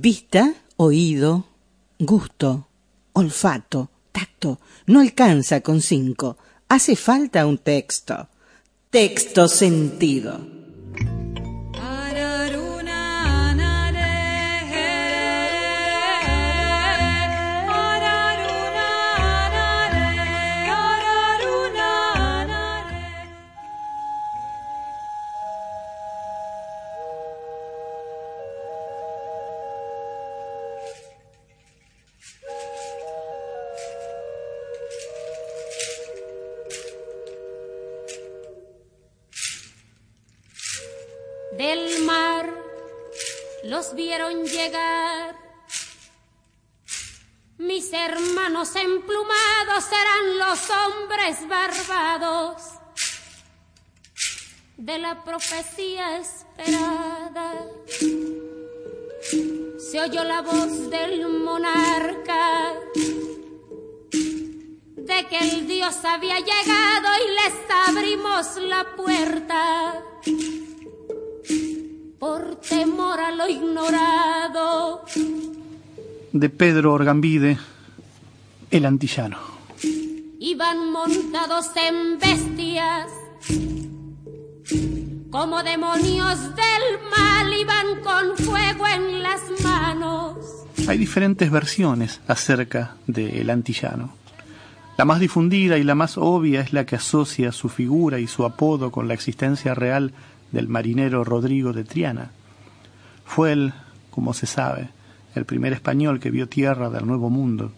Vista, oído, gusto, olfato, tacto. No alcanza con cinco. Hace falta un texto. Texto sentido. De la profecía esperada. Se oyó la voz del monarca de que el Dios había llegado y les abrimos la puerta por temor a lo ignorado. De Pedro Orgambide, el antillano. Iban montados en bestias, como demonios del mal, iban con fuego en las manos. Hay diferentes versiones acerca del antillano. La más difundida y la más obvia es la que asocia su figura y su apodo con la existencia real del marinero Rodrigo de Triana. Fue él, como se sabe, el primer español que vio tierra del Nuevo Mundo.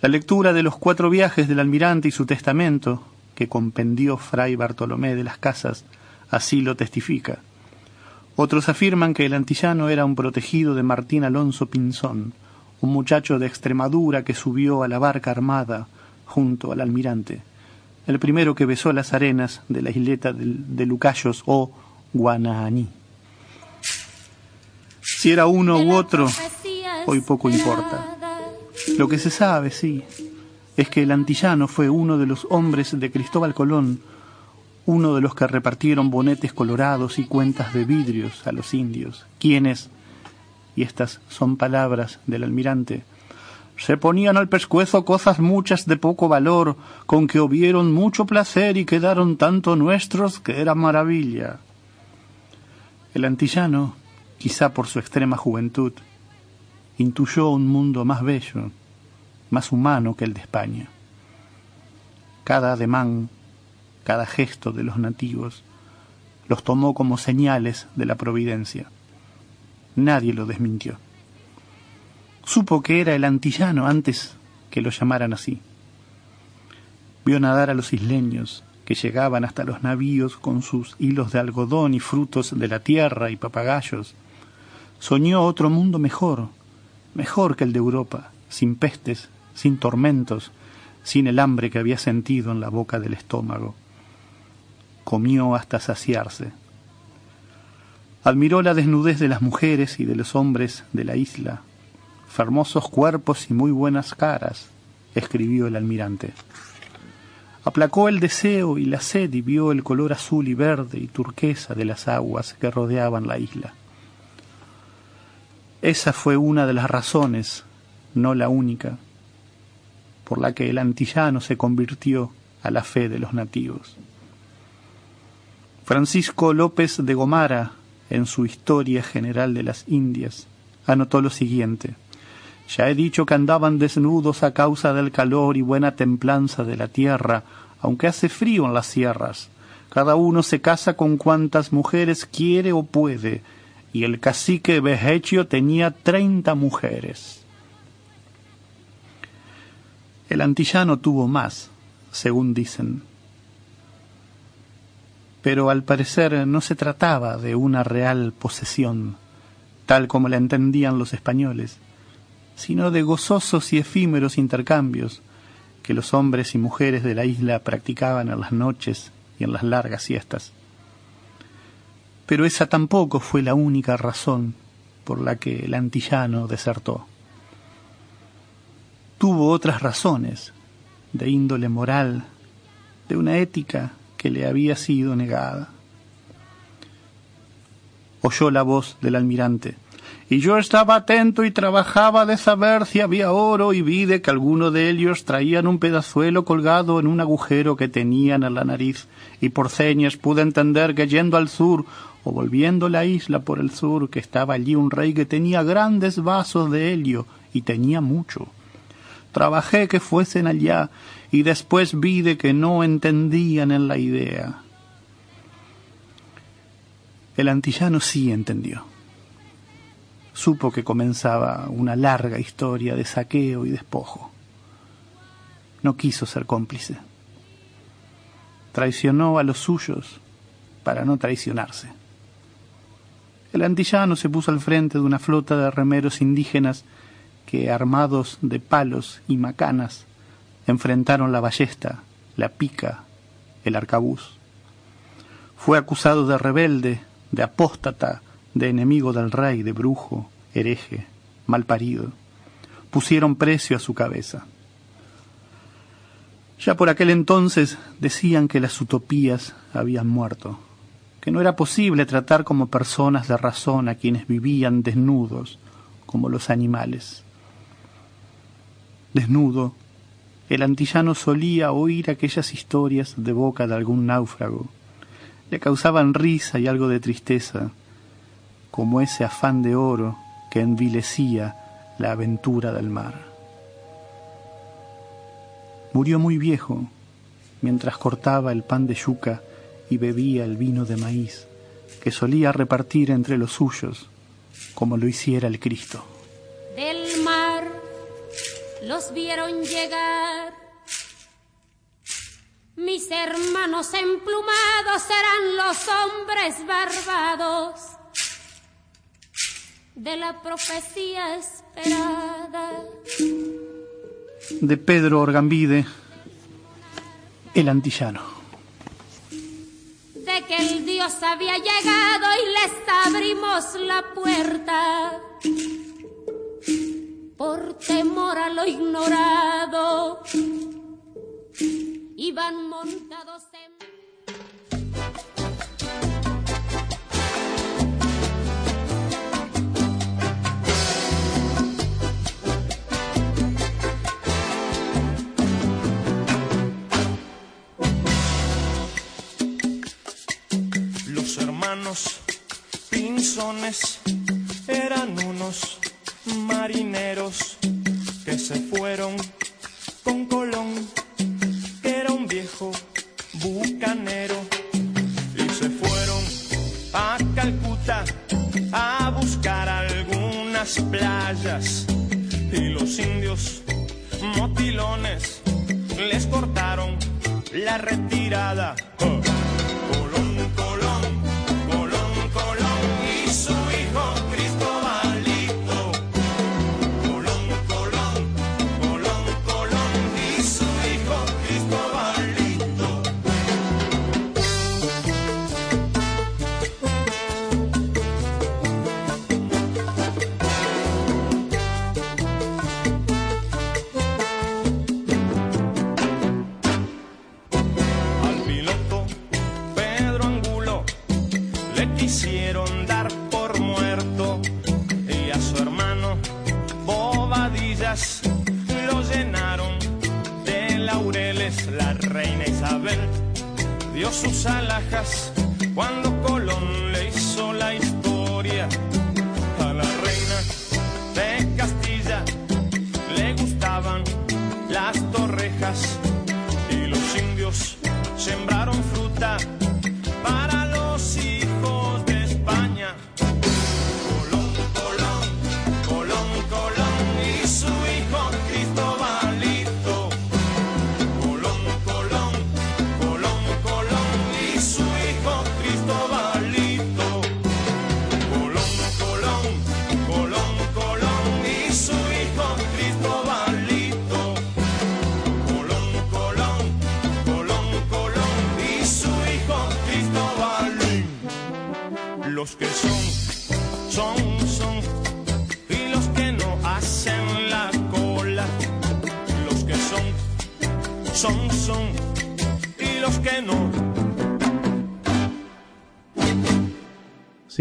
La lectura de los cuatro viajes del almirante y su testamento, que compendió Fray Bartolomé de las Casas, así lo testifica. Otros afirman que el antillano era un protegido de Martín Alonso Pinzón, un muchacho de Extremadura que subió a la barca armada junto al almirante el primero que besó las arenas de la isleta de, Lucayos o Guananí. Si era uno u otro, hoy poco importa. Lo que se sabe, sí, es que el antillano fue uno de los hombres de Cristóbal Colón, uno de los que repartieron bonetes colorados y cuentas de vidrios a los indios, quienes, y estas son palabras del almirante, se ponían al pescuezo cosas muchas de poco valor, con que hubieron mucho placer y quedaron tanto nuestros que era maravilla. El antillano, quizá por su extrema juventud, intuyó un mundo más bello, más humano que el de España. Cada ademán, cada gesto de los nativos, los tomó como señales de la providencia. Nadie lo desmintió supo que era el antillano antes que lo llamaran así. Vio nadar a los isleños, que llegaban hasta los navíos con sus hilos de algodón y frutos de la tierra y papagayos. Soñó otro mundo mejor, mejor que el de Europa, sin pestes, sin tormentos, sin el hambre que había sentido en la boca del estómago. Comió hasta saciarse. Admiró la desnudez de las mujeres y de los hombres de la isla, hermosos cuerpos y muy buenas caras, escribió el almirante. Aplacó el deseo y la sed y vio el color azul y verde y turquesa de las aguas que rodeaban la isla. Esa fue una de las razones, no la única, por la que el antillano se convirtió a la fe de los nativos. Francisco López de Gomara, en su Historia General de las Indias, anotó lo siguiente. Ya he dicho que andaban desnudos a causa del calor y buena templanza de la tierra, aunque hace frío en las sierras. Cada uno se casa con cuantas mujeres quiere o puede, y el cacique Vejechio tenía treinta mujeres. El antillano tuvo más, según dicen. Pero al parecer no se trataba de una real posesión, tal como la entendían los españoles sino de gozosos y efímeros intercambios que los hombres y mujeres de la isla practicaban en las noches y en las largas siestas. Pero esa tampoco fue la única razón por la que el antillano desertó. Tuvo otras razones, de índole moral, de una ética que le había sido negada. Oyó la voz del almirante Y yo estaba atento y trabajaba de saber si había oro y vi de que alguno de ellos traían un pedazuelo colgado en un agujero que tenían en la nariz y por señas pude entender que yendo al sur o volviendo la isla por el sur que estaba allí un rey que tenía grandes vasos de helio y tenía mucho. Trabajé que fuesen allá y después vi de que no entendían en la idea. El antillano sí entendió supo que comenzaba una larga historia de saqueo y despojo. No quiso ser cómplice. Traicionó a los suyos para no traicionarse. El antillano se puso al frente de una flota de remeros indígenas que, armados de palos y macanas, enfrentaron la ballesta, la pica, el arcabuz. Fue acusado de rebelde, de apóstata, de enemigo del rey, de brujo, hereje, malparido. Pusieron precio a su cabeza. Ya por aquel entonces decían que las utopías habían muerto, que no era posible tratar como personas de razón a quienes vivían desnudos como los animales. Desnudo, el antillano solía oír aquellas historias de boca de algún náufrago. Le causaban risa y algo de tristeza, como ese afán de oro que envilecía la aventura del mar. Murió muy viejo mientras cortaba el pan de yuca y bebía el vino de maíz que solía repartir entre los suyos como lo hiciera el Cristo. Del mar los vieron llegar. Mis hermanos emplumados eran los hombres barbados de la profecía esperada. De Pedro Orgambide, el antillano. De que el Dios había llegado y les abrimos la puerta por temor a lo ignorado. Iban montados en pinzones se fueron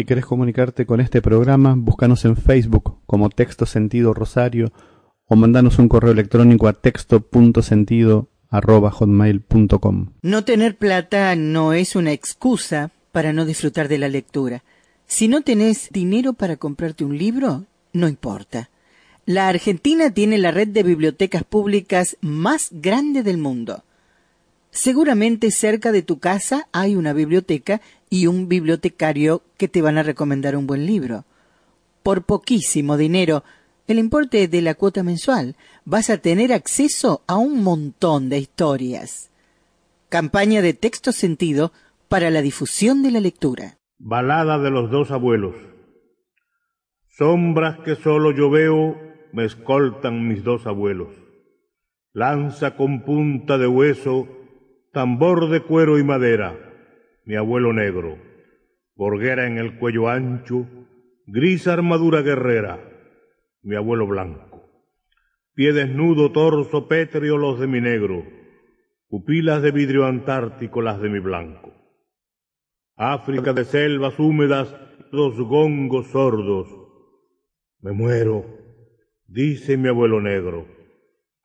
Si querés comunicarte con este programa, búscanos en Facebook como Texto Sentido Rosario o mandanos un correo electrónico a texto.sentido.hotmail.com. No tener plata no es una excusa para no disfrutar de la lectura. Si no tenés dinero para comprarte un libro, no importa. La Argentina tiene la red de bibliotecas públicas más grande del mundo. Seguramente cerca de tu casa hay una biblioteca y un bibliotecario que te van a recomendar un buen libro. Por poquísimo dinero, el importe de la cuota mensual, vas a tener acceso a un montón de historias. Campaña de texto sentido para la difusión de la lectura. Balada de los dos abuelos. Sombras que solo yo veo me escoltan mis dos abuelos. Lanza con punta de hueso tambor de cuero y madera, mi abuelo negro, borguera en el cuello ancho, gris armadura guerrera, mi abuelo blanco, pie desnudo, torso pétreo los de mi negro, pupilas de vidrio antártico las de mi blanco. África de selvas húmedas, dos gongos sordos. Me muero, dice mi abuelo negro.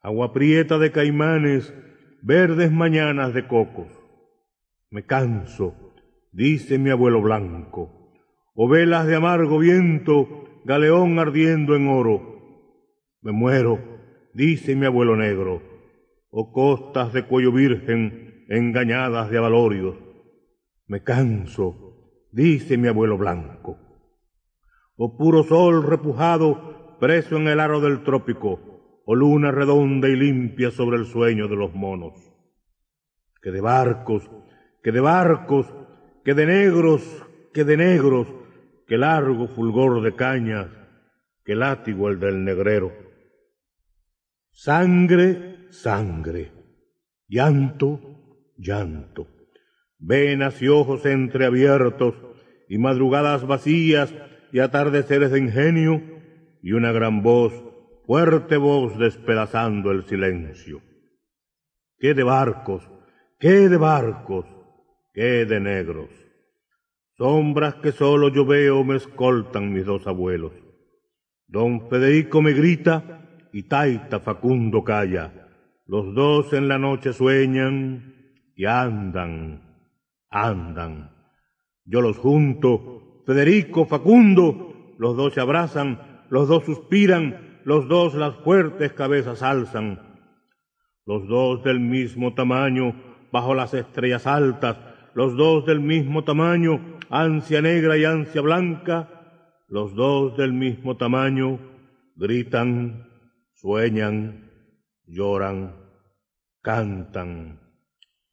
Agua prieta de caimanes, verdes mañanas de cocos. Me canso, dice mi abuelo blanco, o velas de amargo viento, galeón ardiendo en oro. Me muero, dice mi abuelo negro, o costas de cuello virgen engañadas de avalorios. Me canso, dice mi abuelo blanco, o puro sol repujado preso en el aro del trópico, luna redonda y limpia sobre el sueño de los monos. Que de barcos, que de barcos, que de negros, que de negros, que largo fulgor de cañas, que látigo el del negrero. Sangre, sangre, llanto, llanto, venas y ojos entreabiertos, y madrugadas vacías y atardeceres de ingenio, y una gran voz fuerte voz despedazando el silencio. ¿Qué de barcos? ¿Qué de barcos? ¿Qué de negros? Sombras que solo yo veo me escoltan mis dos abuelos. Don Federico me grita y Taita Facundo calla. Los dos en la noche sueñan y andan, andan. Yo los junto, Federico, Facundo, los dos se abrazan, los dos suspiran, los dos las fuertes cabezas alzan, los dos del mismo tamaño, bajo las estrellas altas, los dos del mismo tamaño, ansia negra y ansia blanca, los dos del mismo tamaño, gritan, sueñan, lloran, cantan,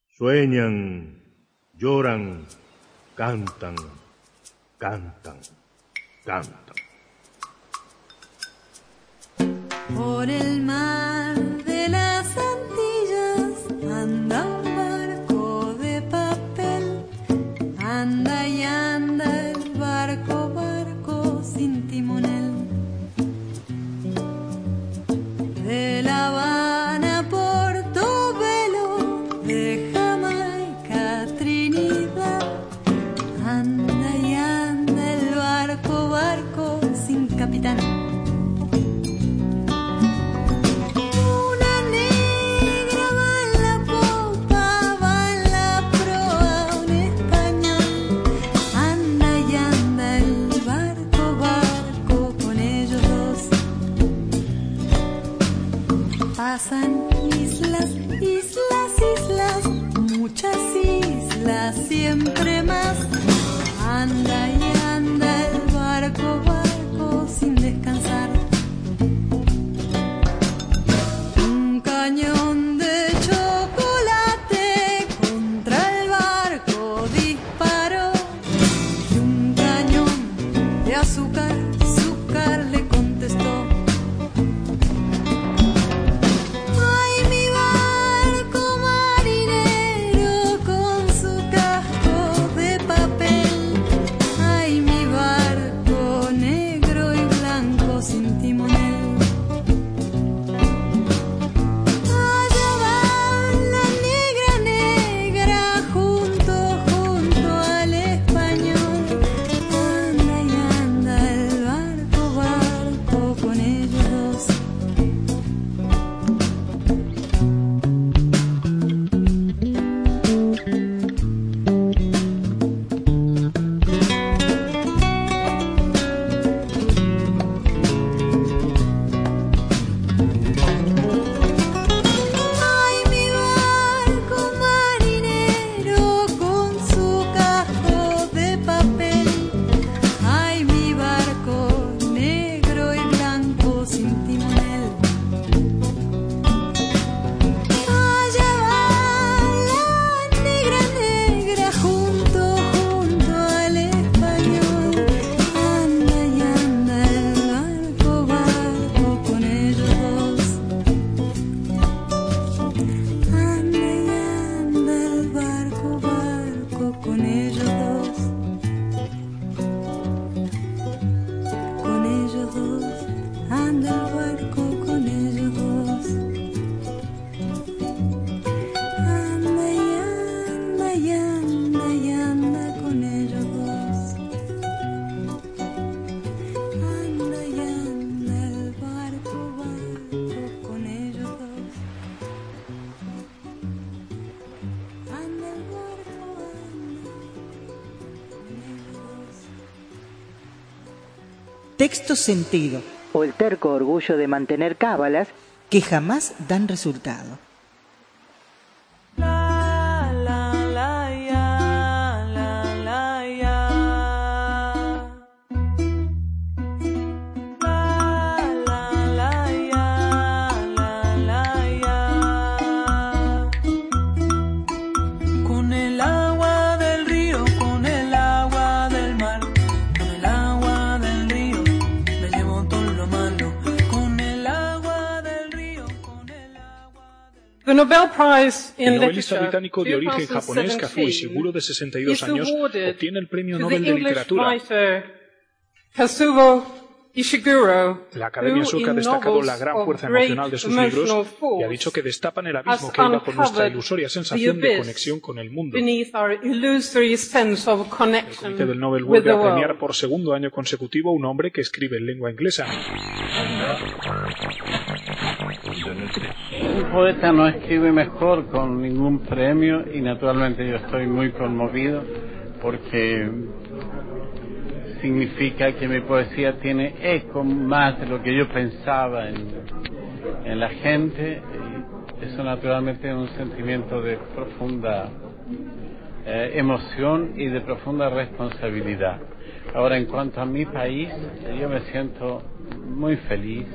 sueñan, lloran, cantan, cantan, cantan. Por el mar de las Antillas. Anda un barco de papel, anda y sentido o el terco orgullo de mantener cábalas que jamás dan resultado. El novelista británico de origen japonés Kazuo 2017 Ishiguro, de 62 is años, obtiene el Premio Nobel de Literatura. La Academia Sueca ha destacado la gran fuerza emocional de sus libros y ha dicho que destapan el abismo que hay bajo nuestra ilusoria the sensación de conexión con el mundo. El Comité del Nobel vuelve the a premiar por segundo año consecutivo a un hombre que escribe en lengua inglesa. Un poeta no escribe mejor con ningún premio y naturalmente yo estoy muy conmovido porque significa que mi poesía tiene eco más de lo que yo pensaba en, en la gente y eso naturalmente es un sentimiento de profunda eh, emoción y de profunda responsabilidad. Ahora en cuanto a mi país, yo me siento muy feliz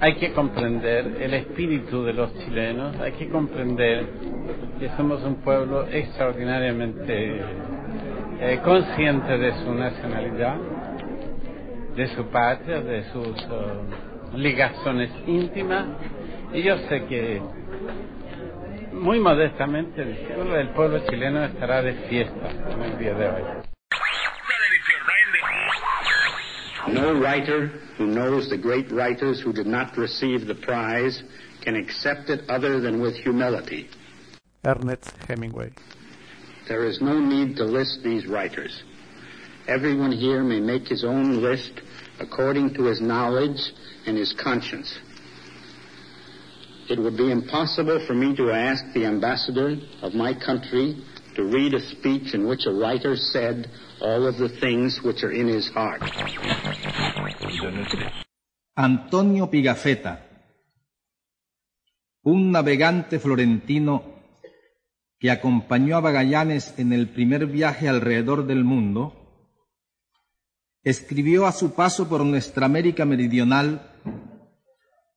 hay que comprender el espíritu de los chilenos, hay que comprender que somos un pueblo extraordinariamente eh, consciente de su nacionalidad, de su patria, de sus eh, ligaciones íntimas, y yo sé que, muy modestamente el pueblo chileno estará de fiesta en el día de hoy. No writer who knows the great writers who did not receive the prize can accept it other than with humility. Ernest Hemingway. There is no need to list these writers. Everyone here may make his own list according to his knowledge and his conscience. It would be impossible for me to ask the ambassador of my country read a speech in which a writer said all of the things which are in his heart. Antonio Pigafetta, un navegante florentino que acompañó a Magallanes en el primer viaje alrededor del mundo, escribió a su paso por nuestra América Meridional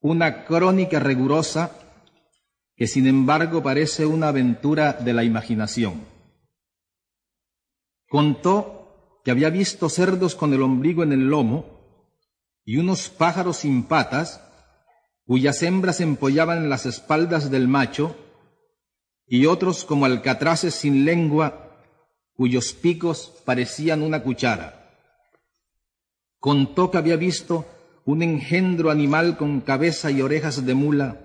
una crónica rigurosa que sin embargo parece una aventura de la imaginación. Contó que había visto cerdos con el ombligo en el lomo y unos pájaros sin patas, cuyas hembras empollaban en las espaldas del macho, y otros como alcatraces sin lengua, cuyos picos parecían una cuchara. Contó que había visto un engendro animal con cabeza y orejas de mula,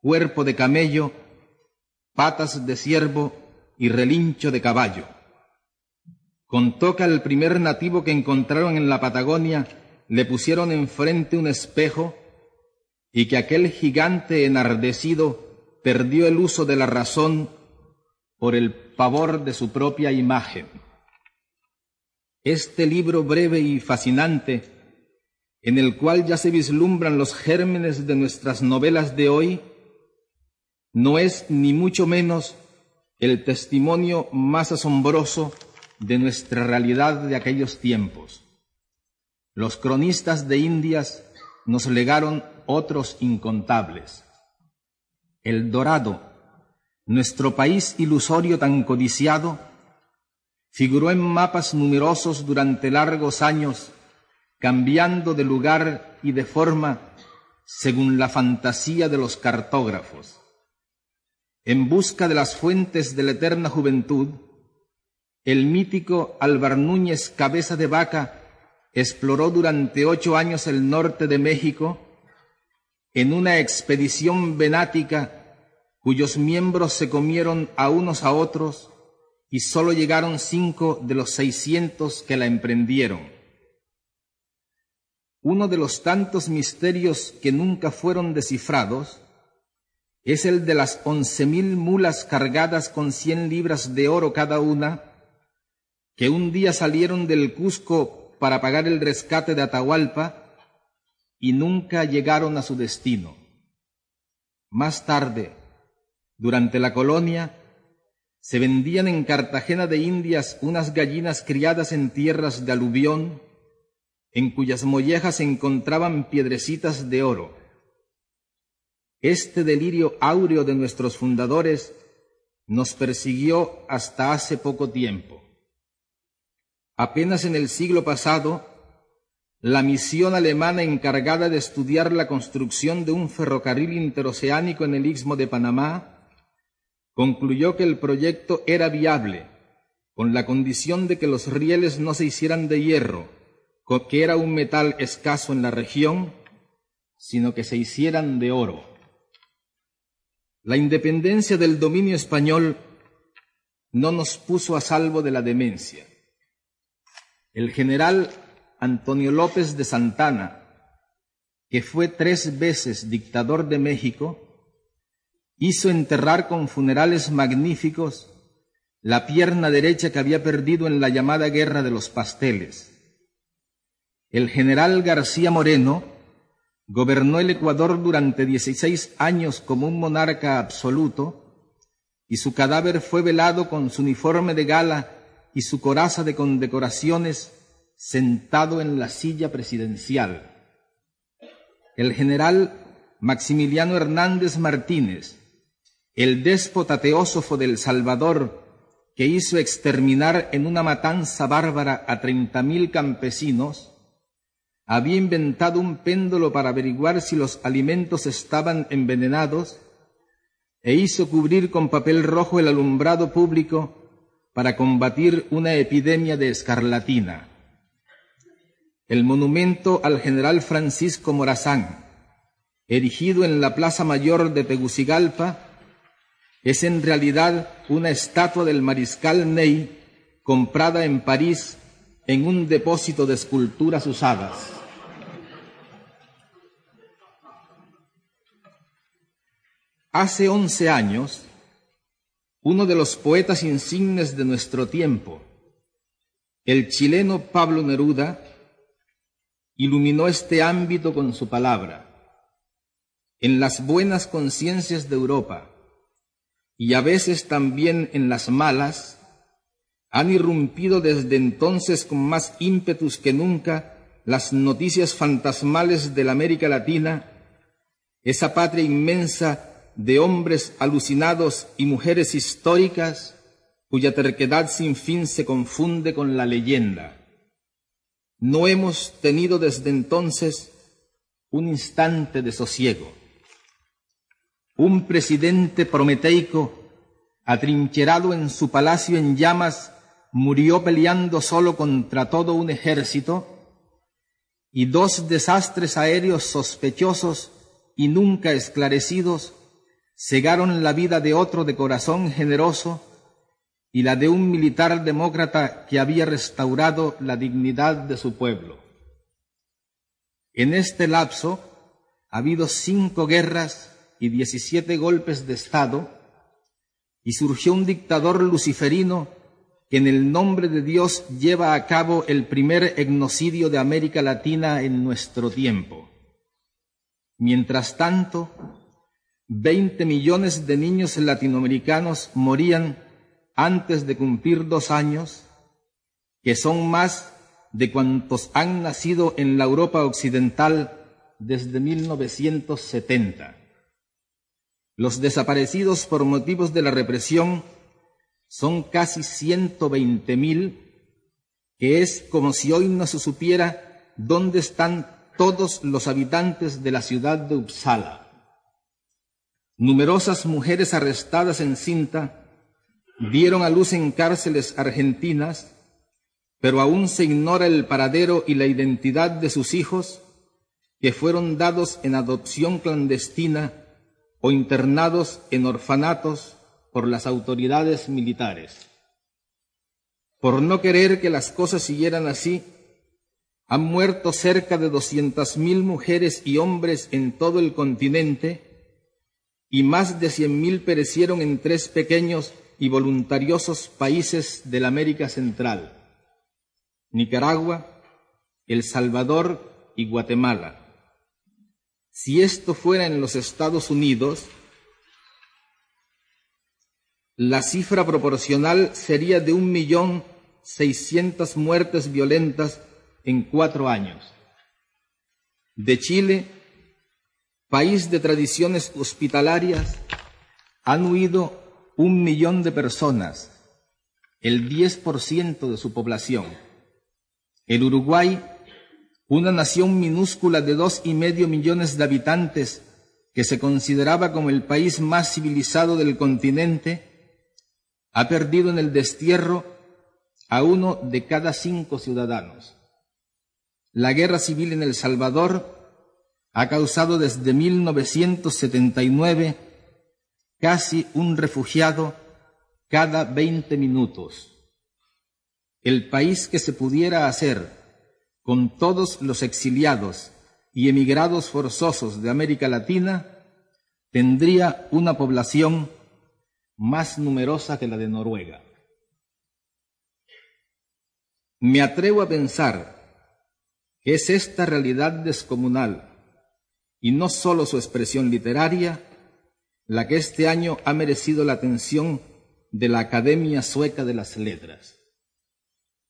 cuerpo de camello, patas de ciervo y relincho de caballo. Contó que al primer nativo que encontraron en la Patagonia le pusieron enfrente un espejo y que aquel gigante enardecido perdió el uso de la razón por el pavor de su propia imagen. Este libro breve y fascinante, en el cual ya se vislumbran los gérmenes de nuestras novelas de hoy, no es ni mucho menos el testimonio más asombroso de nuestra realidad de aquellos tiempos. Los cronistas de Indias nos legaron otros incontables. El Dorado, nuestro país ilusorio tan codiciado, figuró en mapas numerosos durante largos años, cambiando de lugar y de forma según la fantasía de los cartógrafos. En busca de las fuentes de la eterna juventud, el mítico Álvar Núñez Cabeza de Vaca exploró durante ocho años el norte de México en una expedición venática cuyos miembros se comieron a unos a otros y solo llegaron cinco de los seiscientos que la emprendieron. Uno de los tantos misterios que nunca fueron descifrados es el de las once mil mulas cargadas con cien libras de oro cada una, que un día salieron del Cusco para pagar el rescate de Atahualpa y nunca llegaron a su destino. Más tarde, durante la colonia, se vendían en Cartagena de Indias unas gallinas criadas en tierras de aluvión, en cuyas mollejas se encontraban piedrecitas de oro. Este delirio áureo de nuestros fundadores nos persiguió hasta hace poco tiempo. Apenas en el siglo pasado, la misión alemana encargada de estudiar la construcción de un ferrocarril interoceánico en el istmo de Panamá concluyó que el proyecto era viable, con la condición de que los rieles no se hicieran de hierro, que era un metal escaso en la región, sino que se hicieran de oro. La independencia del dominio español no nos puso a salvo de la demencia. El general Antonio López de Santana, que fue tres veces dictador de México, hizo enterrar con funerales magníficos la pierna derecha que había perdido en la llamada Guerra de los Pasteles. El general García Moreno Gobernó el Ecuador durante 16 años como un monarca absoluto y su cadáver fue velado con su uniforme de gala y su coraza de condecoraciones sentado en la silla presidencial. El general Maximiliano Hernández Martínez, el déspota teósofo del Salvador, que hizo exterminar en una matanza bárbara a treinta mil campesinos, había inventado un péndulo para averiguar si los alimentos estaban envenenados e hizo cubrir con papel rojo el alumbrado público para combatir una epidemia de escarlatina. El monumento al general Francisco Morazán, erigido en la Plaza Mayor de Tegucigalpa, es en realidad una estatua del mariscal Ney comprada en París en un depósito de esculturas usadas. Hace once años, uno de los poetas insignes de nuestro tiempo, el chileno Pablo Neruda, iluminó este ámbito con su palabra. En las buenas conciencias de Europa, y a veces también en las malas, han irrumpido desde entonces con más ímpetus que nunca las noticias fantasmales de la América Latina, esa patria inmensa de hombres alucinados y mujeres históricas cuya terquedad sin fin se confunde con la leyenda. No hemos tenido desde entonces un instante de sosiego. Un presidente prometeico, atrincherado en su palacio en llamas, murió peleando solo contra todo un ejército, y dos desastres aéreos sospechosos y nunca esclarecidos cegaron la vida de otro de corazón generoso y la de un militar demócrata que había restaurado la dignidad de su pueblo. En este lapso ha habido cinco guerras y diecisiete golpes de Estado y surgió un dictador luciferino que en el nombre de Dios lleva a cabo el primer etnocidio de América Latina en nuestro tiempo. Mientras tanto, Veinte millones de niños latinoamericanos morían antes de cumplir dos años, que son más de cuantos han nacido en la Europa occidental desde 1970. Los desaparecidos por motivos de la represión son casi 120 mil, que es como si hoy no se supiera dónde están todos los habitantes de la ciudad de Uppsala. Numerosas mujeres arrestadas en cinta dieron a luz en cárceles argentinas pero aún se ignora el paradero y la identidad de sus hijos que fueron dados en adopción clandestina o internados en orfanatos por las autoridades militares. Por no querer que las cosas siguieran así, han muerto cerca de doscientas mil mujeres y hombres en todo el continente y más de cien mil perecieron en tres pequeños y voluntariosos países de la América Central, Nicaragua, El Salvador y Guatemala. Si esto fuera en los Estados Unidos, la cifra proporcional sería de un millón seiscientas muertes violentas en cuatro años. De Chile, país de tradiciones hospitalarias, han huido un millón de personas, el 10% de su población. El Uruguay, una nación minúscula de dos y medio millones de habitantes que se consideraba como el país más civilizado del continente, ha perdido en el destierro a uno de cada cinco ciudadanos. La guerra civil en El Salvador ha causado desde 1979 casi un refugiado cada 20 minutos. El país que se pudiera hacer con todos los exiliados y emigrados forzosos de América Latina tendría una población más numerosa que la de Noruega. Me atrevo a pensar que es esta realidad descomunal y no sólo su expresión literaria la que este año ha merecido la atención de la Academia Sueca de las Letras.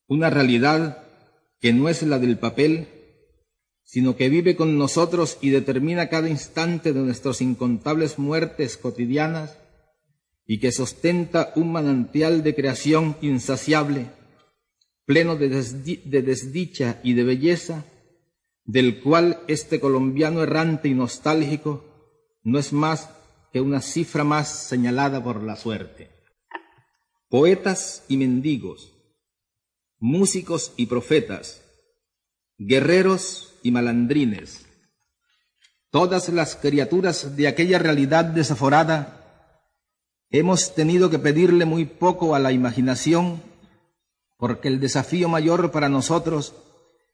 Una realidad que no es la del papel, sino que vive con nosotros y determina cada instante de nuestras incontables muertes cotidianas y que sostenta un manantial de creación insaciable, pleno de, de desdicha y de belleza, del cual este colombiano errante y nostálgico no es más que una cifra más señalada por la suerte. Poetas y mendigos, músicos y profetas, guerreros y malandrines, todas las criaturas de aquella realidad desaforada, hemos tenido que pedirle muy poco a la imaginación, porque el desafío mayor para nosotros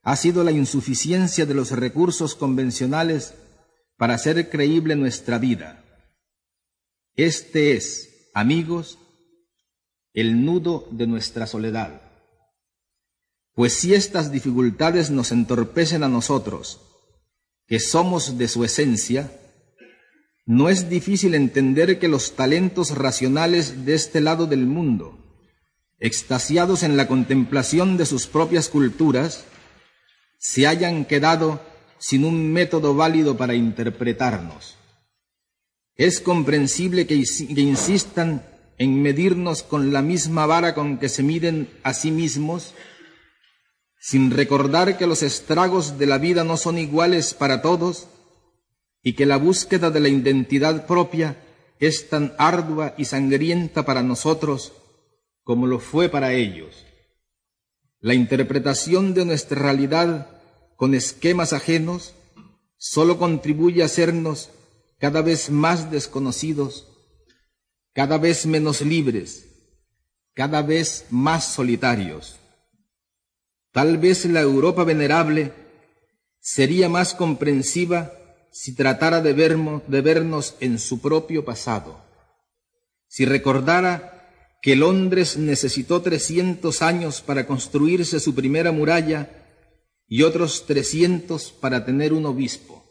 ha sido la insuficiencia de los recursos convencionales para hacer creíble nuestra vida. Este es, amigos, el nudo de nuestra soledad. Pues si estas dificultades nos entorpecen a nosotros, que somos de su esencia, no es difícil entender que los talentos racionales de este lado del mundo, extasiados en la contemplación de sus propias culturas, se hayan quedado sin un método válido para interpretarnos. Es comprensible que, insistan en medirnos con la misma vara con que se miden a sí mismos, sin recordar que los estragos de la vida no son iguales para todos y que la búsqueda de la identidad propia es tan ardua y sangrienta para nosotros como lo fue para ellos. La interpretación de nuestra realidad con esquemas ajenos solo contribuye a hacernos cada vez más desconocidos, cada vez menos libres, cada vez más solitarios. Tal vez la Europa venerable sería más comprensiva si tratara de, de vernos en su propio pasado, si recordara que Londres necesitó trescientos años para construirse su primera muralla y otros trescientos para tener un obispo,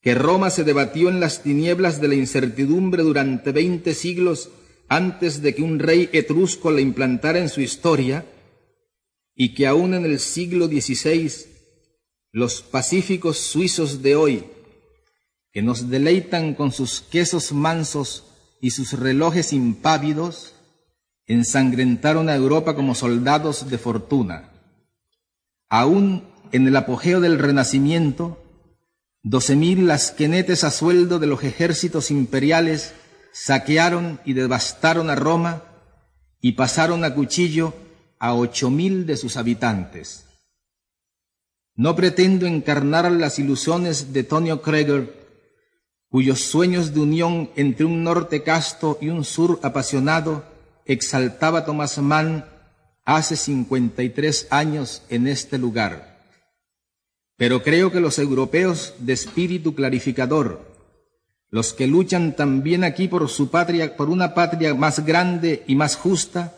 que Roma se debatió en las tinieblas de la incertidumbre durante veinte siglos antes de que un rey etrusco la implantara en su historia, y que aún en el siglo XVI los pacíficos suizos de hoy, que nos deleitan con sus quesos mansos y sus relojes impávidos, ensangrentaron a Europa como soldados de fortuna. Aún en el apogeo del Renacimiento, doce mil lasquenetes a sueldo de los ejércitos imperiales saquearon y devastaron a Roma y pasaron a cuchillo a ocho mil de sus habitantes. No pretendo encarnar las ilusiones de Tonio Kreger, cuyos sueños de unión entre un norte casto y un sur apasionado exaltaba Thomas Mann hace 53 años en este lugar. Pero creo que los europeos de espíritu clarificador, los que luchan también aquí por su patria, por una patria más grande y más justa,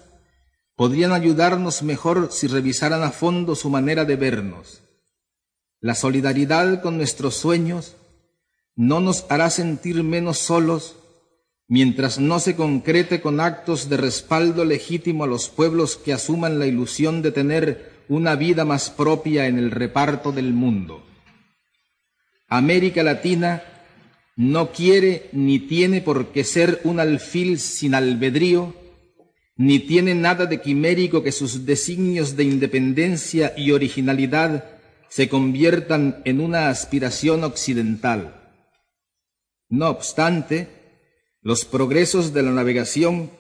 podrían ayudarnos mejor si revisaran a fondo su manera de vernos. La solidaridad con nuestros sueños no nos hará sentir menos solos mientras no se concrete con actos de respaldo legítimo a los pueblos que asuman la ilusión de tener una vida más propia en el reparto del mundo. América Latina no quiere ni tiene por qué ser un alfil sin albedrío, ni tiene nada de quimérico que sus designios de independencia y originalidad se conviertan en una aspiración occidental. No obstante, los progresos de la navegación,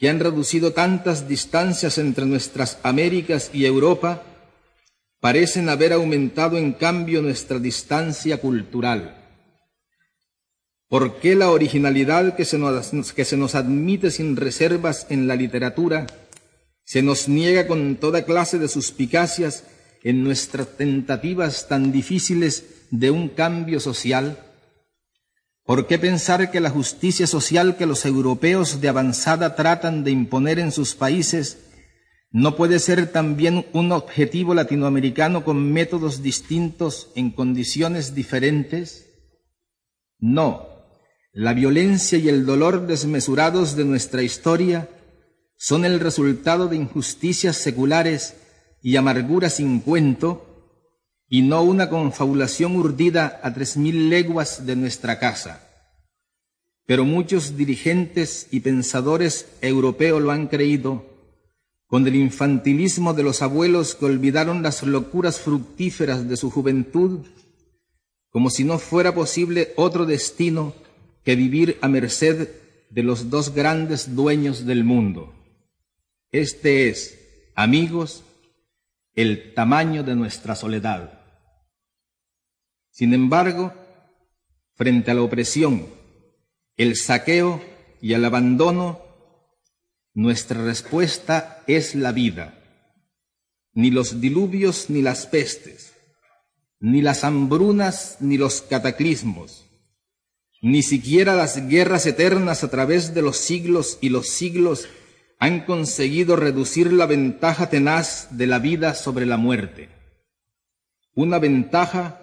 que han reducido tantas distancias entre nuestras Américas y Europa, parecen haber aumentado en cambio nuestra distancia cultural. ¿Por qué la originalidad que se, nos, que se nos admite sin reservas en la literatura se nos niega con toda clase de suspicacias en nuestras tentativas tan difíciles de un cambio social? ¿Por qué pensar que la justicia social que los europeos de avanzada tratan de imponer en sus países no puede ser también un objetivo latinoamericano con métodos distintos en condiciones diferentes? No, la violencia y el dolor desmesurados de nuestra historia son el resultado de injusticias seculares y amarguras sin cuento y no una confabulación urdida a tres mil leguas de nuestra casa. Pero muchos dirigentes y pensadores europeos lo han creído con el infantilismo de los abuelos que olvidaron las locuras fructíferas de su juventud, como si no fuera posible otro destino que vivir a merced de los dos grandes dueños del mundo. Este es, amigos, el tamaño de nuestra soledad. Sin embargo, frente a la opresión, el saqueo y el abandono, nuestra respuesta es la vida. Ni los diluvios ni las pestes, ni las hambrunas ni los cataclismos, ni siquiera las guerras eternas a través de los siglos y los siglos han conseguido reducir la ventaja tenaz de la vida sobre la muerte. Una ventaja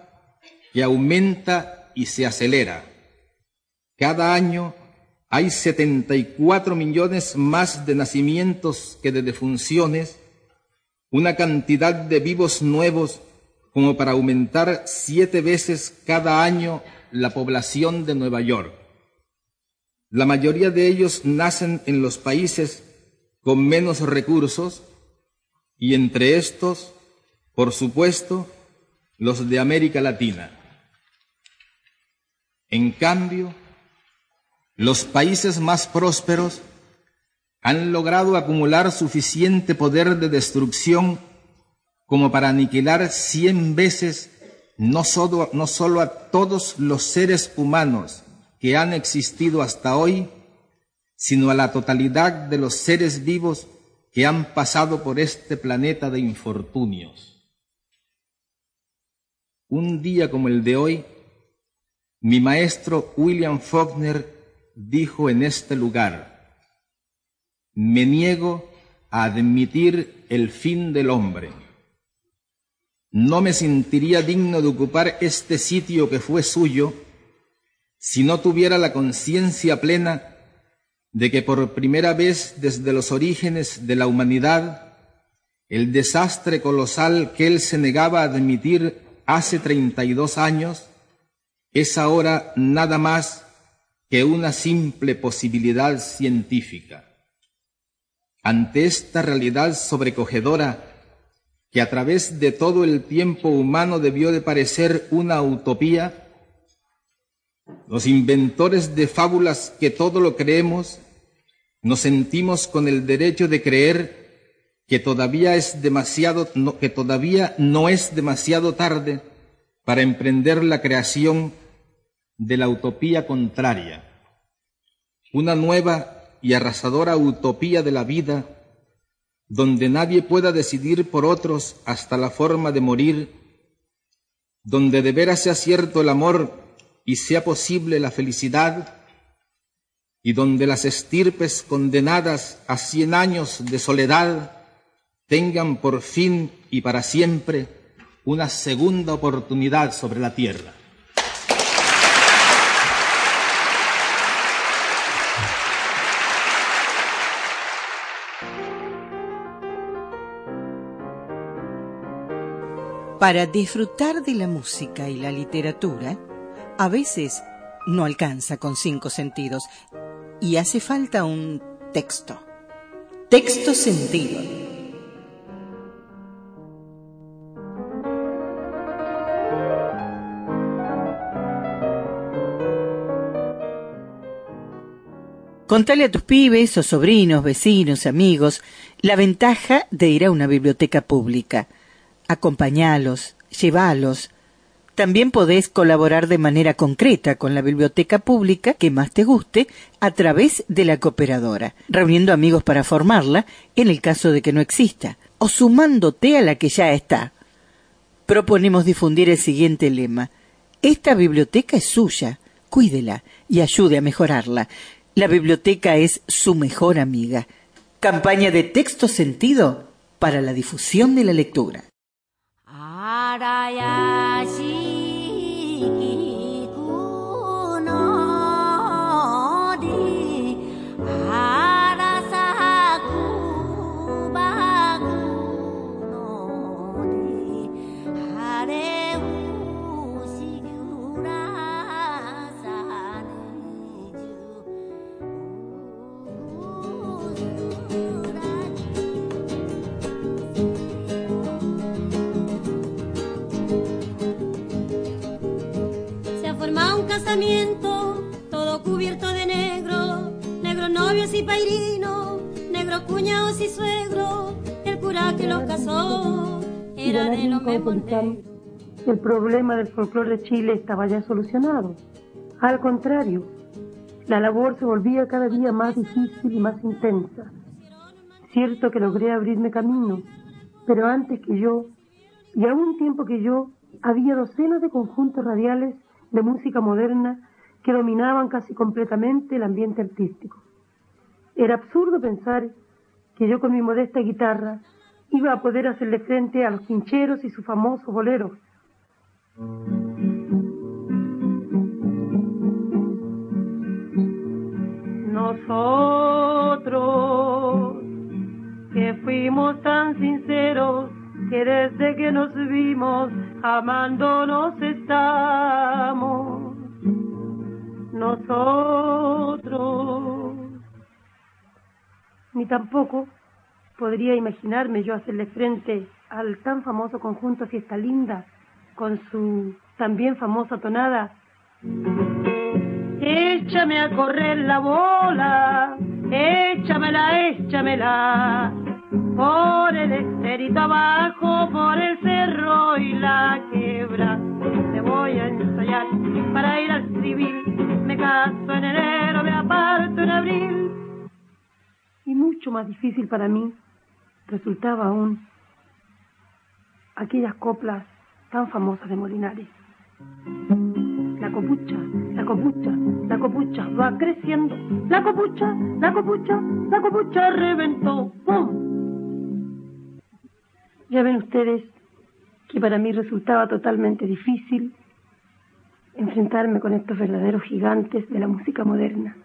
que aumenta y se acelera. Cada año hay 74 millones más de nacimientos que de defunciones, una cantidad de vivos nuevos como para aumentar siete veces cada año la población de Nueva York. La mayoría de ellos nacen en los países con menos recursos y entre estos, por supuesto, los de América Latina. En cambio, los países más prósperos han logrado acumular suficiente poder de destrucción como para aniquilar cien veces no solo, a todos los seres humanos que han existido hasta hoy, sino a la totalidad de los seres vivos que han pasado por este planeta de infortunios. Un día como el de hoy, mi maestro William Faulkner dijo en este lugar, me niego a admitir el fin del hombre. No me sentiría digno de ocupar este sitio que fue suyo si no tuviera la conciencia plena de que por primera vez desde los orígenes de la humanidad, el desastre colosal que él se negaba a admitir hace 32 años es ahora nada más que una simple posibilidad científica. Ante esta realidad sobrecogedora, que a través de todo el tiempo humano debió de parecer una utopía, los inventores de fábulas que todo lo creemos, nos sentimos con el derecho de creer que todavía es demasiado, no, que todavía no es demasiado tarde para emprender la creación de la utopía contraria, una nueva y arrasadora utopía de la vida donde nadie pueda decidir por otros hasta la forma de morir, donde de veras sea cierto el amor y sea posible la felicidad, y donde las estirpes condenadas a cien años de soledad tengan por fin y para siempre una segunda oportunidad sobre la tierra. Para disfrutar de la música y la literatura, a veces no alcanza con cinco sentidos y hace falta un texto. Texto sentido. Contale a tus pibes o sobrinos, vecinos, amigos, la ventaja de ir a una biblioteca pública. Acompañalos, llévalos. También podés colaborar de manera concreta con la biblioteca pública que más te guste a través de la cooperadora, reuniendo amigos para formarla en el caso de que no exista, o sumándote a la que ya está. Proponemos difundir el siguiente lema. Esta biblioteca es suya, cuídela y ayude a mejorarla. La biblioteca es su mejor amiga. Campaña de texto sentido para la difusión de la lectura. Casamiento, todo cubierto de negro, negros novios y pairinos, negros cuñados y suegros, el cura que los casó era de los el problema del folclore de Chile estaba ya solucionado. Al contrario, la labor se volvía cada día más difícil y más intensa. Cierto que logré abrirme camino, pero antes que yo, y a un tiempo que yo, había docenas de conjuntos radiales de música moderna que dominaban casi completamente el ambiente artístico. Era absurdo pensar que yo con mi modesta guitarra iba a poder hacerle frente a los quincheros y sus famosos boleros. Nosotros que fuimos tan sinceros que desde que nos vimos amándonos estamos. Nosotros. Ni tampoco podría imaginarme yo hacerle frente al tan famoso conjunto Fiesta Linda con su también famosa tonada. Échame a correr la bola, échamela, échamela, por el esterito abajo, por el cerro y la quebra. Te voy a ensayar para ir al civil, me caso en enero, me aparto en abril. Y mucho más difícil para mí resultaba aún aquellas coplas tan famosas de Molinares. La copucha, la copucha, la copucha va creciendo. La copucha, la copucha, la copucha reventó. ¡Pum! Ya ven ustedes que para mí resultaba totalmente difícil enfrentarme con estos verdaderos gigantes de la música moderna.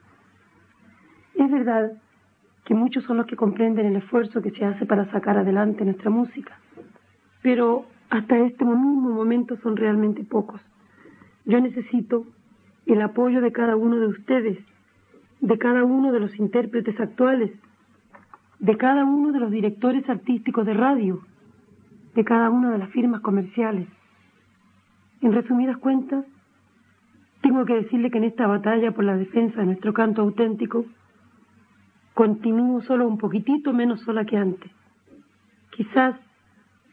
Es verdad que muchos son los que comprenden el esfuerzo que se hace para sacar adelante nuestra música, pero hasta este mismo momento son realmente pocos. Yo necesito el apoyo de cada uno de ustedes, de cada uno de los intérpretes actuales, de cada uno de los directores artísticos de radio, de cada una de las firmas comerciales. En resumidas cuentas, tengo que decirle que en esta batalla por la defensa de nuestro canto auténtico, continúo solo un poquitito menos sola que antes. Quizás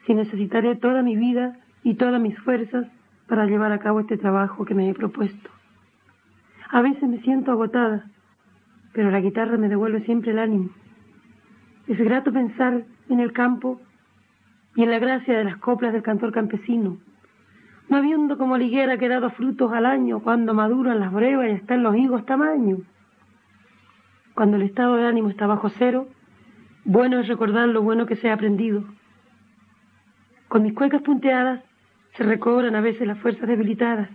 si necesitaré toda mi vida y todas mis fuerzas para llevar a cabo este trabajo que me he propuesto. A veces me siento agotada, pero la guitarra me devuelve siempre el ánimo. Es grato pensar en el campo y en la gracia de las coplas del cantor campesino, no habiendo como liguera que dado frutos al año cuando maduran las brevas y están los higos tamaño. Cuando el estado de ánimo está bajo cero, bueno es recordar lo bueno que se ha aprendido. Con mis cuecas punteadas se recobran a veces las fuerzas debilitadas.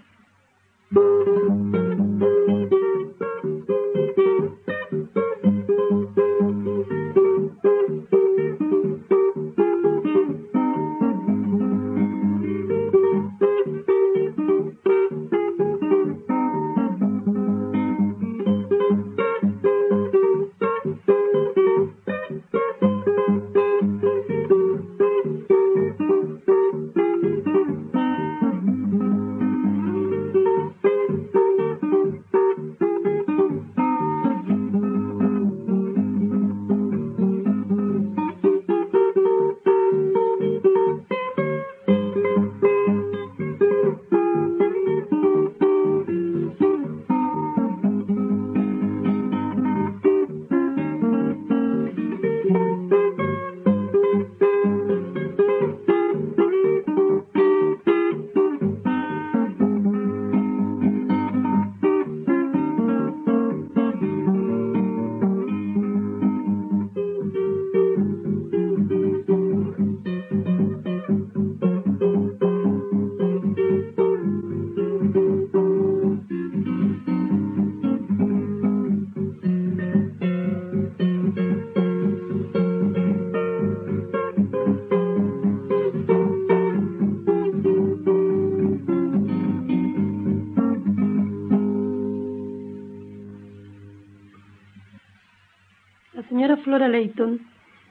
Señora Leighton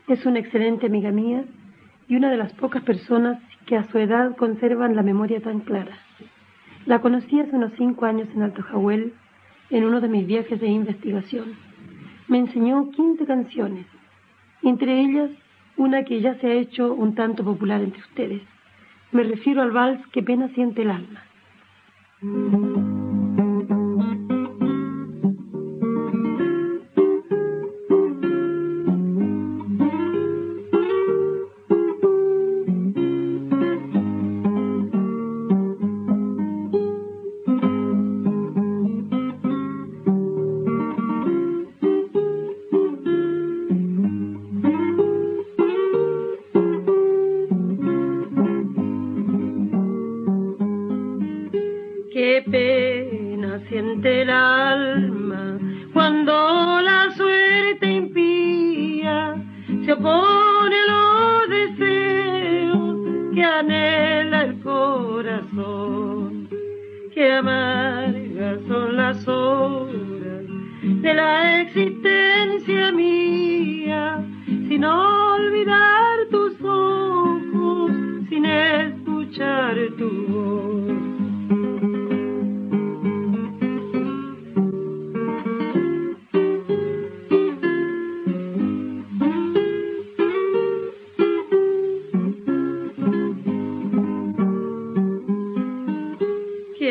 es una excelente amiga mía y una de las pocas personas que a su edad conservan la memoria tan clara. La conocí hace unos cinco años en Alto Jahuel en uno de mis viajes de investigación. Me enseñó 15 canciones, entre ellas una que ya se ha hecho un tanto popular entre ustedes. Me refiero al vals que pena siente el alma.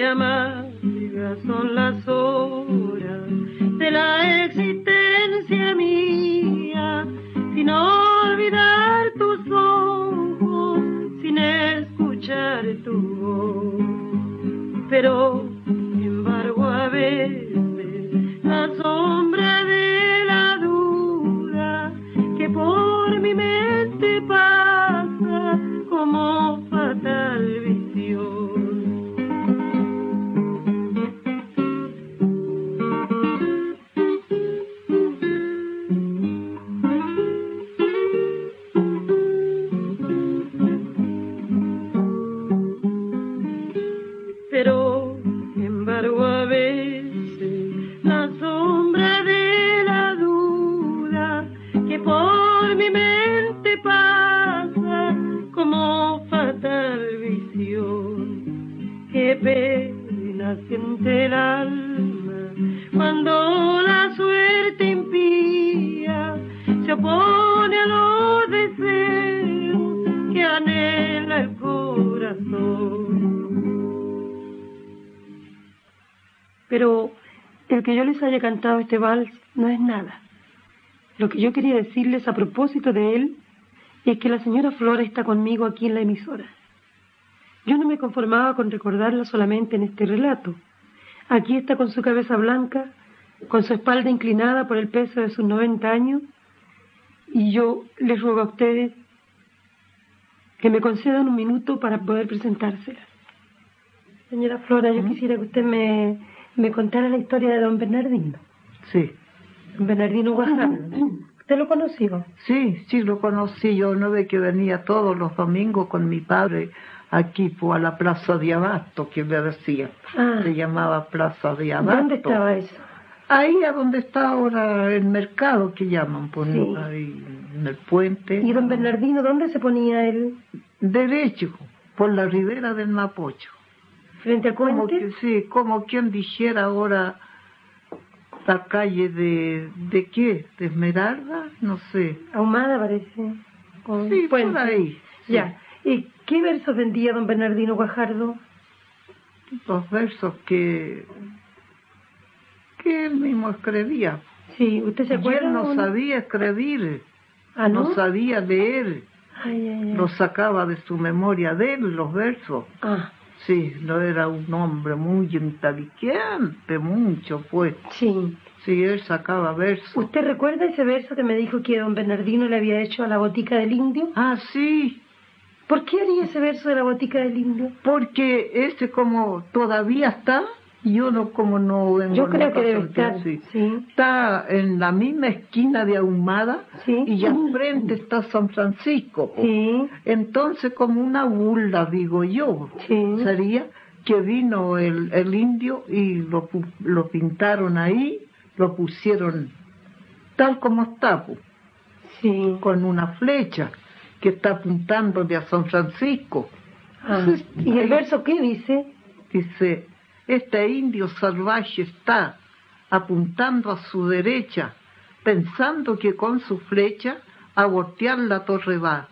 Amargas son las horas de la existencia mía, sin olvidar tus ojos, sin escuchar tu voz. Pero, cantado este vals no es nada. Lo que yo quería decirles a propósito de él es que la señora Flora está conmigo aquí en la emisora. Yo no me conformaba con recordarla solamente en este relato. Aquí está con su cabeza blanca, con su espalda inclinada por el peso de sus 90 años, y yo les ruego a ustedes que me concedan un minuto para poder presentársela. Señora Flora, yo quisiera que usted me, me contara la historia de don Bernardino. Sí. Don Bernardino Guajardo. ¿Usted lo conoció? Sí, sí, lo conocí. Yo no ve que venía todos los domingos con mi padre aquí fue a la Plaza de Abasto, que me decía. Ah. Se llamaba Plaza de Abasto. ¿Dónde estaba eso? Ahí a donde está ahora el mercado que llaman, pues, Sí. ahí en el puente. ¿Y don Bernardino dónde se ponía él? Derecho, por la ribera del Mapocho. ¿Frente al Como puente? que, sí, como quien dijera ahora la calle de, ¿de qué? ¿De Esmeralda? No sé. Ahumada parece. O Sí, puente. por ahí. sí. Ya. ¿Y qué versos vendía don Bernardino Guajardo? Los versos que, que él mismo escribía. Sí, ¿usted se Y acuerda? él no sabía escribir, Ah, ¿no? no sabía leer, Ay, ay, ay. lo sacaba de su memoria de él, los versos. Ah, Sí, no era un hombre muy inteligente, mucho pues. sí. Sí, él sacaba versos. ¿Usted recuerda ese verso que me dijo que don Bernardino le había hecho a la botica del indio? Ah, sí, ¿Por qué haría ese verso de la botica del indio? porque ese como todavía está, yo no como no vengo Yo creo que debe estar, sí. Está en la misma esquina de Ahumada Sí. y al frente está San Francisco. Sí, Entonces como una burla, digo yo, sí. sería que vino el, el indio y lo, lo pintaron ahí, lo pusieron tal como está, Sí. con una flecha que está apuntando de a San Francisco. Ah, ¿Y el verso qué dice? Dice, este indio salvaje está apuntando a su derecha, pensando que con su flecha a voltear la torre va.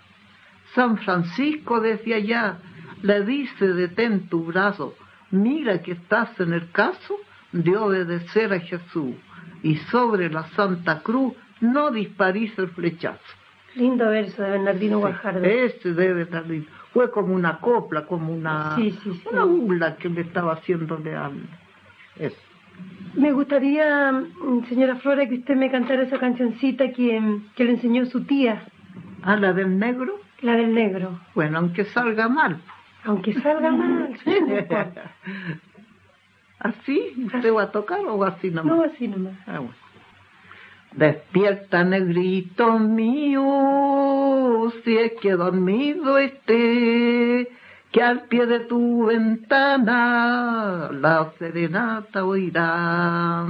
San Francisco desde allá le dice, detén tu brazo, mira que estás en el caso de obedecer a Jesús, y sobre la Santa Cruz no disparís el flechazo. Lindo verso de Bernardino Guajardo. Ese debe estar lindo. Fue como una copla, como una, Sí, sí, sí. una burla que le estaba haciéndole a eso. Me gustaría, mm, señora Flora, que usted me cantara esa cancioncita que, mm, que le enseñó su tía, ¿A la del negro? la del negro. Bueno, aunque salga mal. Aunque salga mal. ¿Así? ¿Usted va a tocar o así nomás? No, así nomás. Ah, bueno. Despierta, negrito mío, si es que dormido esté, que al pie de tu ventana la serenata oirá.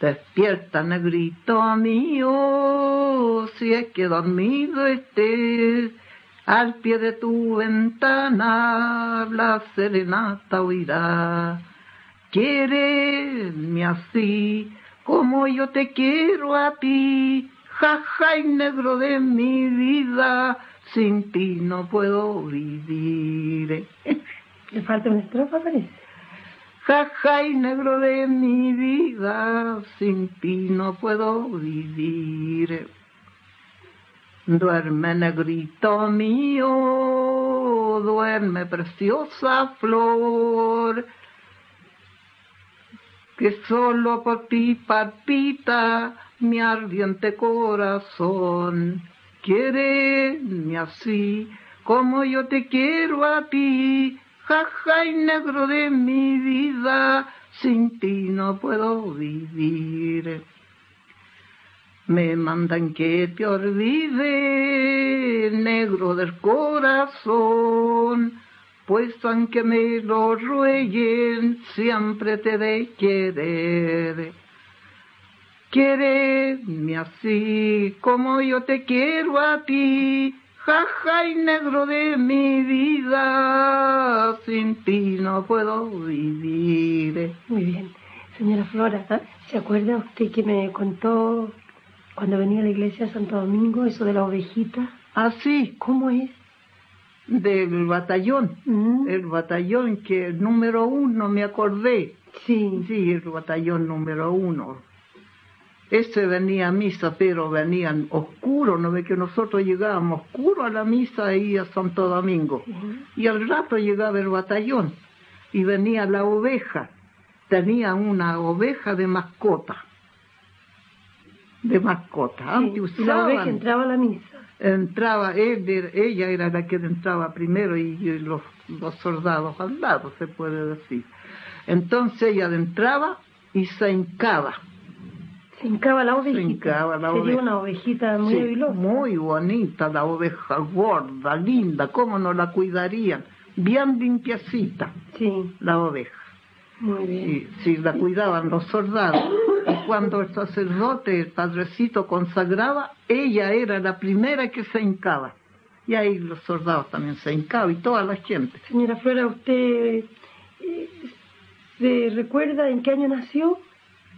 Despierta, negrito mío, si es que dormido estés, al pie de tu ventana la serenata oirá. Quiereme así, como yo te quiero a ti, jaja y negro de mi vida, sin ti no puedo vivir. Le falta una estrofa, parece. Jaja y negro de mi vida, sin ti no puedo vivir. Duerme negrito mío, duerme preciosa flor, que solo por ti palpita mi ardiente corazón. Quiéreme así, como yo te quiero a ti, jaja y negro de mi vida, sin ti no puedo vivir. Me mandan que te olvide, negro del corazón, pues aunque me lo rueguen, siempre te de querer. Quiereme así, como yo te quiero a ti, jaja y negro de mi vida, sin ti no puedo vivir. Muy bien. Señora Flora, ¿ah? ¿se acuerda usted que me contó cuando venía a la iglesia de Santo Domingo eso de la ovejita? Ah, sí, ¿Cómo es? Del batallón, el batallón que número uno, me acordé. Sí. Sí, el batallón número uno. Ese venía a misa, pero venían oscuro, ¿no ve que nosotros llegábamos oscuro a la misa ahí a Santo Domingo? Y al rato llegaba el batallón y venía la oveja. Tenía una oveja de mascota. De mascota. Antes y la oveja usaban- entraba a la misa. Entraba, él, ella era la que entraba primero y, y los, los soldados al lado, se puede decir. Entonces ella entraba y se hincaba. Se hincaba la ovejita. Se hincaba la Sería oveja. una ovejita muy Sí, habilosa. muy bonita la oveja, gorda, linda, ¿cómo no la cuidarían? Bien limpiecita, Sí, la oveja. muy bien. Sí, la cuidaban los soldados. Cuando el sacerdote, el padrecito, consagraba, ella era la primera que se hincaba. Y ahí los soldados también se hincaban y toda la gente. Señora Flora, ¿usted eh, se recuerda en qué año nació?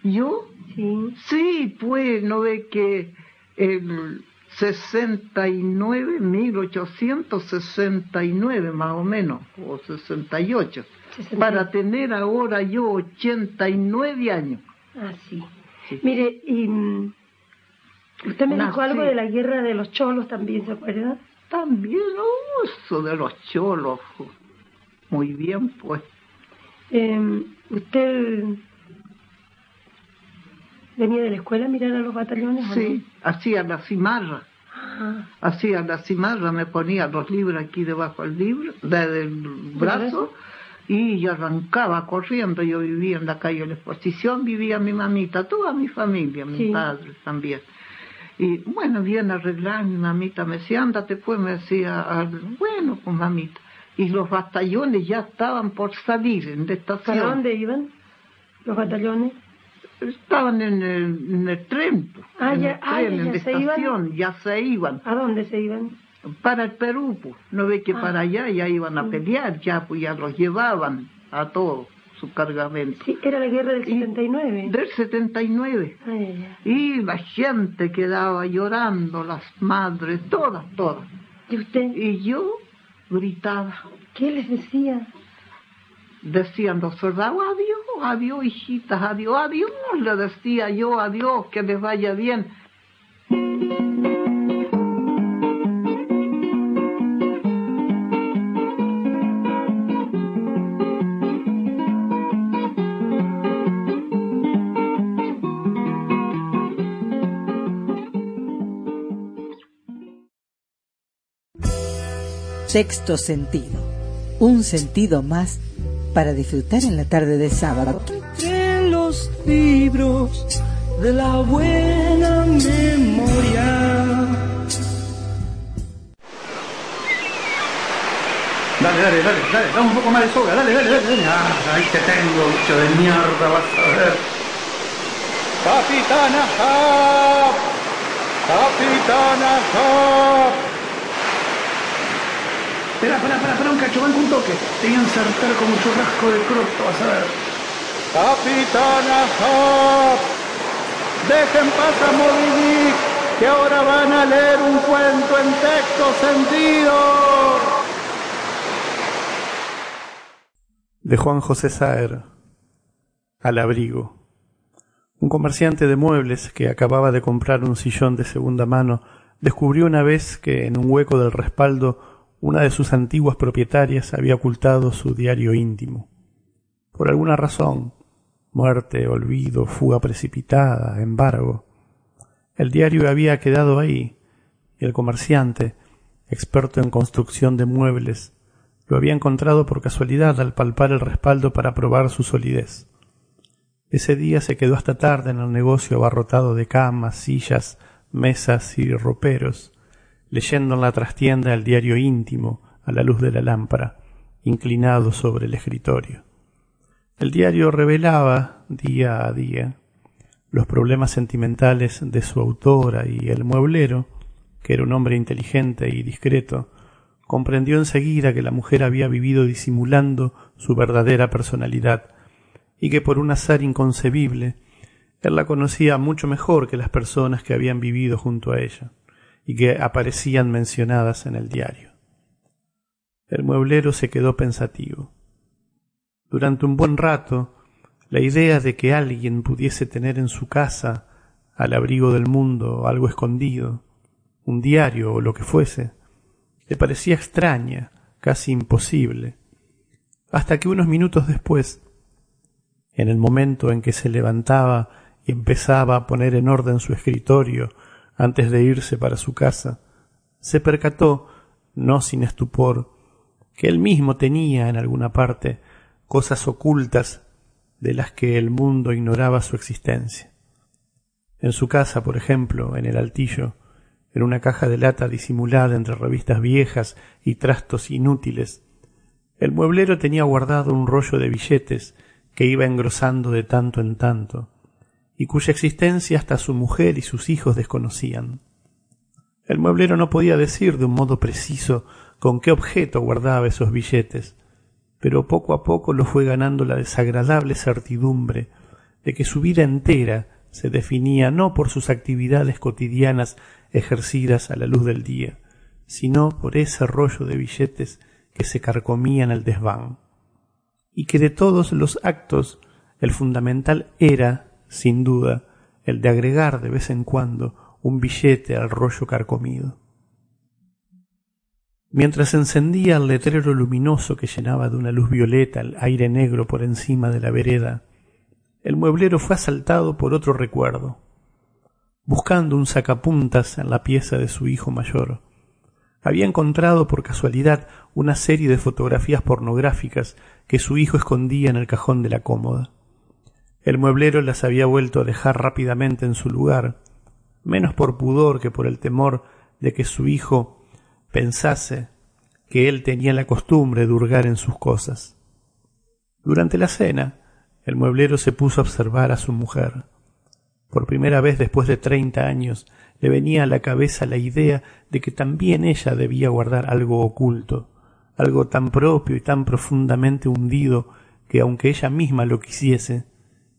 ¿Yo? Sí. Sí, pues, no ve que el 69, 1869 más o menos, o 68, para tener ahora yo 89 años. Ah, sí. Mire, y mm, usted me dijo algo de la guerra de los cholos también, ¿se acuerda? También uso de los cholos. Muy bien, pues. Eh, ¿Usted venía de la escuela a mirar a los batallones? Sí, hacía la cimarra. Ah, Hacía la cimarra, me ponía los libros aquí debajo del libro, de- del brazo, y yo arrancaba corriendo. Yo vivía en la calle de la exposición, vivía mi mamita, toda mi familia, mi Sí. padre también. Y bueno, bien arreglar, mi mamita me decía, ándate pues, me decía, "Ah, bueno, pues mamita. Y los batallones ya estaban por salir en la estación. ¿Para dónde iban los batallones? Estaban en el, en el tren, pues, Ah, en ya- el ah, tren, ya- en ya iban. estación, ya se iban. ¿A dónde se iban? Para el Perú, pues. No ve que Ah. para allá ya iban a pelear, ya pues ya los llevaban a todos su cargamento. Sí, era la guerra del 79. Del 79. Ay, ay, Y la gente quedaba llorando, las madres, todas, todas. ¿Y usted? Y yo gritaba. ¿Qué les decía? Decían los soldados, adiós, adiós, hijitas, adiós, adiós. Le decía yo, adiós, que les vaya bien. Sexto sentido. Un sentido más para disfrutar en la tarde de sábado. Entre los libros de la buena memoria. Dale, dale, dale, dale, dame un poco más de soga, dale, dale, dale, dale. Ah, ahí te tengo, bicho de mierda, vas a ver. Capitana Hap. Capitana Hap. Espera, espera, espera, espera un cacho, ven con un toque. Te voy a insertar como un churrasco de croto, vas a ver. Capitana Hap. Dejen pasar a Moby Dick, que ahora van a leer un cuento en texto sentido. de Juan José Saer, al abrigo. Un comerciante de muebles que acababa de comprar un sillón de segunda mano descubrió una vez que en un hueco del respaldo una de sus antiguas propietarias había ocultado su diario íntimo. Por alguna razón, muerte, olvido, fuga precipitada, embargo, el diario había quedado ahí y el comerciante, experto en construcción de muebles, lo había encontrado por casualidad al palpar el respaldo para probar su solidez. Ese día se quedó hasta tarde en el negocio abarrotado de camas, sillas, mesas y roperos, leyendo en la trastienda el diario íntimo a la luz de la lámpara, inclinado sobre el escritorio. El diario revelaba, día a día, los problemas sentimentales de su autora y el mueblero, que era un hombre inteligente y discreto, comprendió enseguida que la mujer había vivido disimulando su verdadera personalidad y que por un azar inconcebible él la conocía mucho mejor que las personas que habían vivido junto a ella y que aparecían mencionadas en el diario. El mueblero se quedó pensativo. Durante un buen rato, la idea de que alguien pudiese tener en su casa, al abrigo del mundo, algo escondido, un diario o lo que fuese, le parecía extraña, casi imposible, hasta que unos minutos después, en el momento en que se levantaba y empezaba a poner en orden su escritorio antes de irse para su casa, se percató, no sin estupor, que él mismo tenía en alguna parte cosas ocultas de las que el mundo ignoraba su existencia. En su casa, por ejemplo, en el altillo, en una caja de lata disimulada entre revistas viejas y trastos inútiles, el mueblero tenía guardado un rollo de billetes que iba engrosando de tanto en tanto, y cuya existencia hasta su mujer y sus hijos desconocían. El mueblero no podía decir de un modo preciso con qué objeto guardaba esos billetes, pero poco a poco lo fue ganando la desagradable certidumbre de que su vida entera se definía no por sus actividades cotidianas ejercidas a la luz del día, sino por ese rollo de billetes que se carcomían al desván, y que de todos los actos el fundamental era, sin duda, el de agregar de vez en cuando un billete al rollo carcomido. Mientras encendía el letrero luminoso que llenaba de una luz violeta el aire negro por encima de la vereda, el mueblero fue asaltado por otro recuerdo. Buscando un sacapuntas en la pieza de su hijo mayor, había encontrado por casualidad una serie de fotografías pornográficas que su hijo escondía en el cajón de la cómoda. El mueblero las había vuelto a dejar rápidamente en su lugar, menos por pudor que por el temor de que su hijo pensase que él tenía la costumbre de hurgar en sus cosas. Durante la cena, el mueblero se puso a observar a su mujer. Por primera vez después de treinta años le venía a la cabeza la idea de que también ella debía guardar algo oculto, algo tan propio y tan profundamente hundido que aunque ella misma lo quisiese,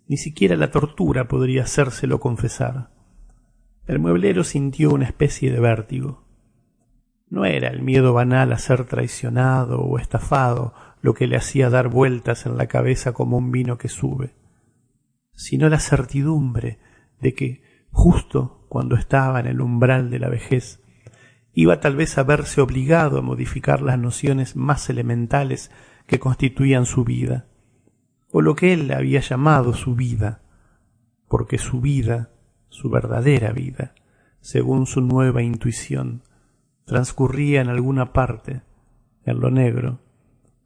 ni siquiera la tortura podría hacérselo confesar. El mueblero sintió una especie de vértigo. No era el miedo banal a ser traicionado o estafado lo que le hacía dar vueltas en la cabeza como un vino que sube, sino la certidumbre de que, justo cuando estaba en el umbral de la vejez, iba tal vez a verse obligado a modificar las nociones más elementales que constituían su vida, o lo que él había llamado su vida, porque su vida, su verdadera vida, según su nueva intuición, transcurría en alguna parte, en lo negro,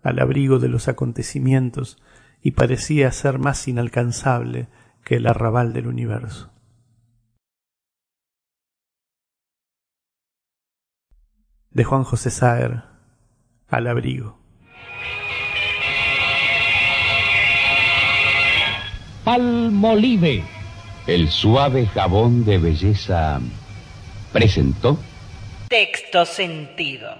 al abrigo de los acontecimientos, y parecía ser más inalcanzable que el arrabal del universo. De Juan José Saer, al abrigo. Palmolive, el suave jabón de belleza, presentó Texto sentido.